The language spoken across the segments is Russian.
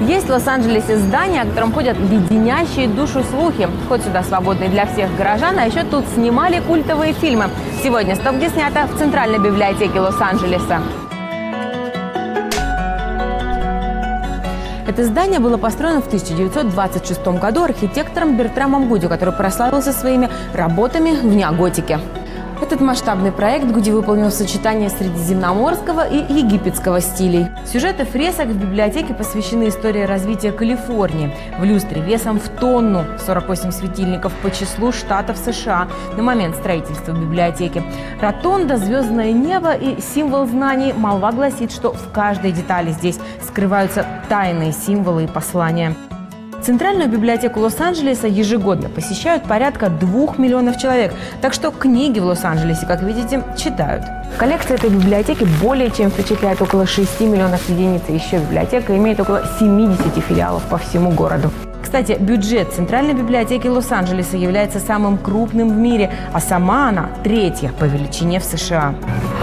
Есть в Лос-Анджелесе здание, о котором ходят леденящие душу слухи. Вход сюда свободный для всех горожан, а еще тут снимали культовые фильмы. Сегодня «Стоп, где снято» в Центральной библиотеке Лос-Анджелеса. Это здание было построено в 1926 году архитектором Бертрамом Гуди, который прославился своими работами в неоготике. Этот масштабный проект Гуди выполнил в сочетании средиземноморского и египетского стилей. Сюжеты фресок в библиотеке посвящены истории развития Калифорнии. В люстре весом в тонну 48 светильников по числу штатов США на момент строительства библиотеки. Ротонда, звездное небо и символ знаний. Молва гласит, что в каждой детали здесь скрываются тайные символы и послания. Центральную библиотеку Лос-Анджелеса ежегодно посещают порядка двух миллионов человек. Так что книги в Лос-Анджелесе, как видите, читают. Коллекция этой библиотеки более чем впечатляет около 6 миллионов единиц. Еще библиотека имеет около 70 филиалов по всему городу. Кстати, бюджет Центральной библиотеки Лос-Анджелеса является самым крупным в мире, а сама она третья по величине в США.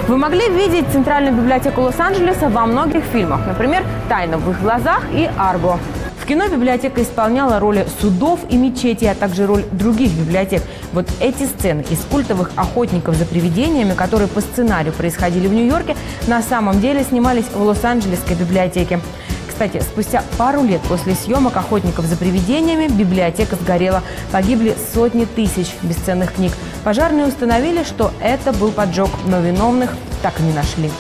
Вы могли видеть Центральную библиотеку Лос-Анджелеса во многих фильмах, например, «Тайна в их глазах» и «Арго». Кино библиотека исполняла роли судов и мечетей, а также роль других библиотек. Вот эти сцены из культовых охотников за привидениями, которые по сценарию происходили в Нью-Йорке, на самом деле снимались в Лос-Анджелесской библиотеке. Кстати, спустя пару лет после съемок «Охотников за привидениями» библиотека сгорела. Погибли сотни тысяч бесценных книг. Пожарные установили, что это был поджог, но виновных так и не нашли.